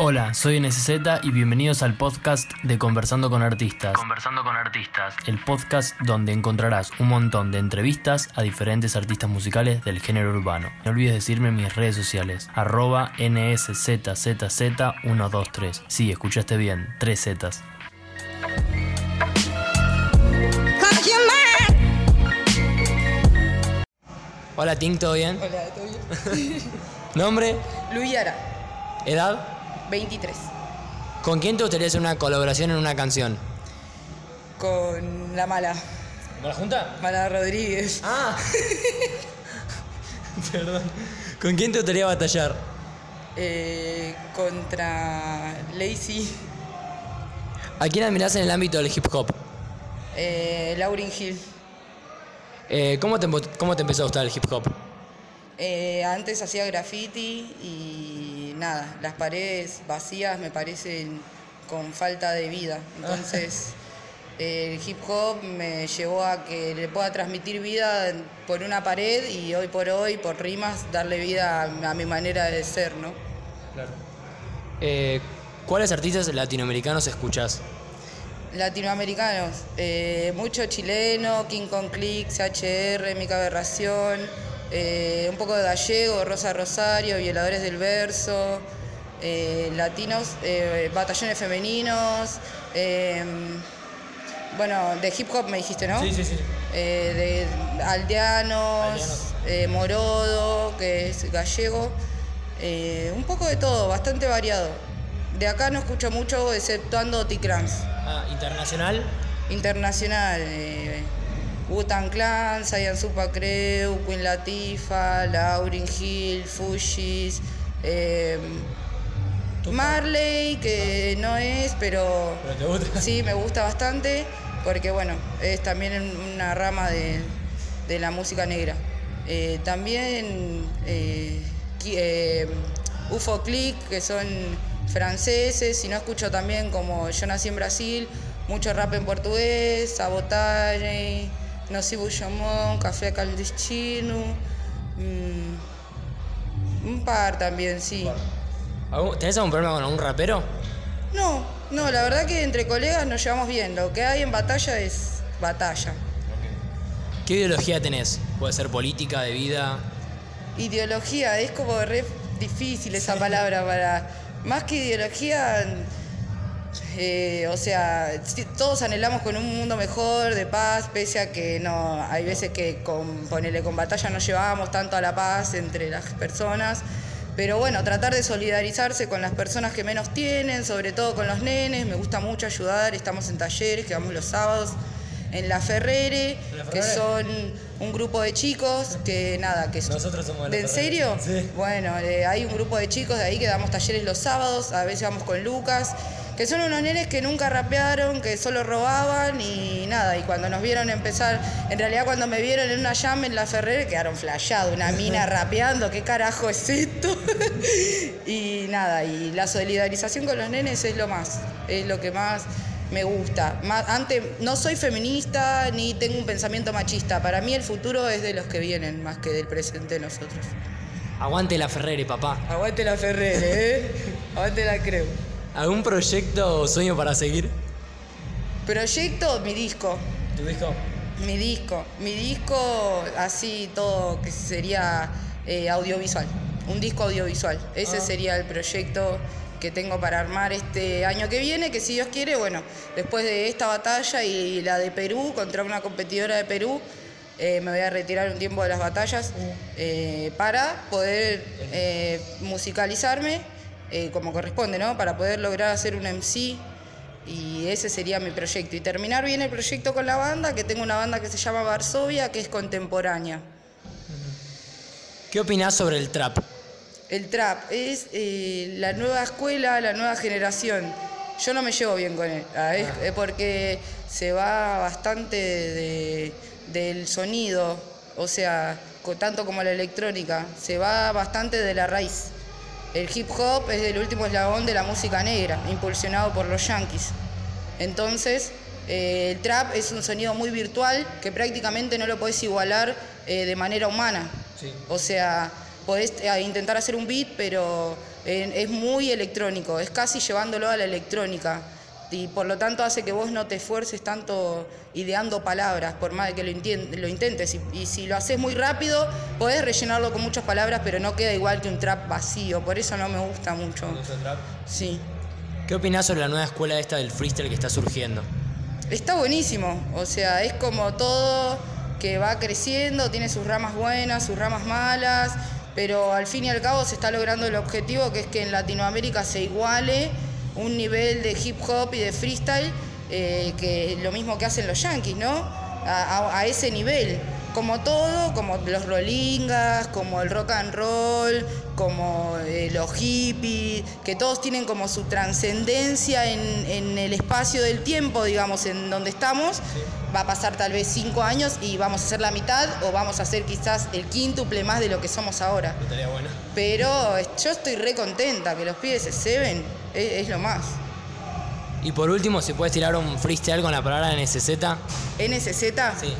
Hola, soy NSZ y bienvenidos al podcast de Conversando con Artistas. Conversando con Artistas. El podcast donde encontrarás un montón de entrevistas a diferentes artistas musicales del género urbano. No olvides decirme en mis redes sociales, arroba NSZZZ123. Sí, escuchaste bien, tres Zetas. Hola Tink, ¿todo bien? Hola, ¿todo bien? ¿Nombre? Luyara, ¿Edad? 23. ¿Con quién te gustaría hacer una colaboración en una canción? Con la mala, ¿Con la Junta? Mala Rodríguez. Ah. Perdón. ¿Con quién te gustaría batallar? Eh, contra Lacey, ¿A quién admirás en el ámbito del hip hop? eh, Lauryn Hill. Eh, ¿cómo, te, ¿Cómo te empezó a gustar el hip hop? Eh, antes hacía graffiti y nada, las paredes vacías me parecen con falta de vida. Entonces, eh, el hip hop me llevó a que le pueda transmitir vida por una pared y hoy por hoy, por rimas, darle vida a, a mi manera de ser, ¿no? Eh, ¿Cuáles artistas latinoamericanos escuchás? Latinoamericanos, eh, mucho chileno, King Kong Click, CHR, Mica Aberración, eh, un poco de gallego, Rosa Rosario, Violadores del Verso, eh, latinos, eh, batallones femeninos, eh, bueno, de hip hop me dijiste, ¿no? sí, sí. Eh, de aldeanos, Aldeanos. morodo, que es gallego, un poco de todo, bastante variado. De acá no escucho mucho, exceptuando T-Crans. Ah, internacional. Internacional, Wu-Tang Clan, Saiyan Supa Creu, Queen Latifah, Lauryn Hill, Fushis, eh, Marley, que no es, pero te gusta? sí me gusta bastante, porque bueno, es también una rama de, de la música negra. Eh, también eh, qui- eh, UFO Click, que son franceses, y no escucho también como yo nací en Brasil, mucho rap en portugués, Sabotage, Nocivo Chamón, Café Clandestino, mm, un par también, sí. ¿Algún- ¿Tenés algún problema con algún rapero? No, no, la verdad que entre colegas nos llevamos bien, lo que hay en batalla es batalla. ¿Qué ideología tenés? Puede ser política, de vida. Ideología, es como re difícil esa palabra para... Más que ideología, eh, o sea, todos anhelamos con un mundo mejor, de paz, pese a que no, hay veces que con, ponele, con batalla no llevábamos tanto a la paz entre las personas. Pero bueno, tratar de solidarizarse con las personas que menos tienen, sobre todo con los nenes, me gusta mucho ayudar, estamos en talleres que vamos los sábados en La Ferrere, ¿En La que son un grupo de chicos que nada, que Nosotros somos de La ¿De en serio? Sí. Bueno, eh, hay un grupo de chicos de ahí que damos talleres los sábados, a veces vamos con Lucas, que son unos nenes que nunca rapearon, que solo robaban y nada, y cuando nos vieron empezar, en realidad cuando me vieron en una jam en la Ferrer quedaron flasheados, una mina rapeando, ¿qué carajo es esto? y nada, y la solidarización con los nenes es lo más, es lo que más me gusta. Más, antes, no soy feminista ni tengo un pensamiento machista, para mí el futuro es de los que vienen más que del presente de nosotros. Aguante la Ferrere, papá. Aguante la Ferrer, ¿eh? Aguante la creo. ¿Algún proyecto o sueño para seguir? Proyecto, mi disco. ¿Tu disco? Mi disco. Mi disco, así todo, que sería eh, audiovisual. Un disco audiovisual. Ese Ah. sería el proyecto que tengo para armar este año que viene, que si Dios quiere, bueno, después de esta batalla y la de Perú contra una competidora de Perú, eh, me voy a retirar un tiempo de las batallas eh, para poder eh, musicalizarme eh, como corresponde, ¿no? Para poder lograr hacer un MC y ese sería mi proyecto. Y terminar bien el proyecto con la banda, que tengo una banda que se llama Varsovia, que es contemporánea. ¿Qué opinás sobre el trap? El trap es eh, la nueva escuela, la nueva generación. Yo no me llevo bien con él, ah, es- es porque se va bastante de- del sonido, o sea, tanto como la electrónica, se va bastante de la raíz. El hip hop es el último eslabón de la música negra, impulsionado por los yankees. Entonces, eh, el trap es un sonido muy virtual que prácticamente no lo podés igualar eh, de manera humana. Sí. O sea, podés eh, intentar hacer un beat, pero es muy electrónico, es casi llevándolo a la electrónica y por lo tanto hace que vos no te esfuerces tanto ideando palabras, por más de que lo, lo intentes. Y, si lo haces muy rápido, podés rellenarlo con muchas palabras, pero no queda igual que un trap vacío. Por eso no me gusta mucho. trap? Sí. ¿Qué opinás sobre la nueva escuela esta del freestyle que está surgiendo? Está buenísimo, o sea, es como todo que va creciendo, tiene sus ramas buenas, sus ramas malas, pero al fin y al cabo se está logrando el objetivo que es que en Latinoamérica se iguale un nivel de hip hop y de freestyle eh, que lo mismo que hacen los yankees, ¿no? A, ese nivel. Como todo, como los rollingas, como el rock and roll, como eh, los hippies, que todos tienen como su trascendencia en, el espacio del tiempo, digamos, en donde estamos. Va a pasar tal vez cinco años y vamos a hacer la mitad o vamos a hacer quizás el quíntuple más de lo que somos ahora. bueno. Pero yo estoy re contenta que los pibes se ceben es, lo más. Y por último, si puedes tirar un freestyle con la palabra NSZ. ¿NSZ? Sí.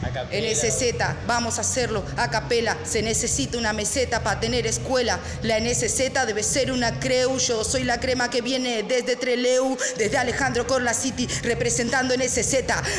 NSZ, vamos a hacerlo a capela. Se necesita una meseta para tener escuela. La NSZ debe ser una creu. Yo soy la crema que viene desde Treleu, desde Alejandro Corla City, representando NSZ.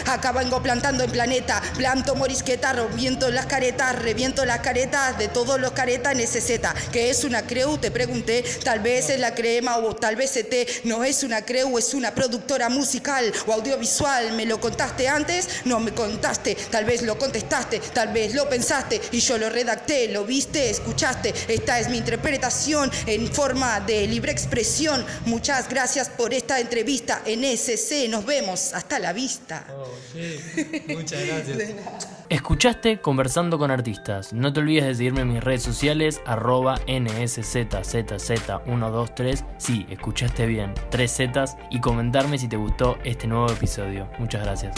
Acá vengo plantando en planeta. Planto morisqueta, reviento las caretas, reviento las caretas de todos los caretas NSZ. ¿Qué es una creu? Te pregunté. Tal vez es la crema o tal vez te No es una creu, es una productora musical o audiovisual. ¿Me lo contaste antes? No me contaste. Tal vez lo contestaste, tal vez lo pensaste y yo lo redacté, lo viste, escuchaste. Esta es mi interpretación en forma de libre expresión. Muchas gracias por esta entrevista en SC. Nos vemos. Hasta la vista. Oh, Muchas gracias. Escuchaste Conversando con Artistas. No te olvides de seguirme en mis redes sociales, arroba NSZZZ123. Sí, escuchaste bien, tres Zetas. Y comentarme si te gustó este nuevo episodio. Muchas gracias.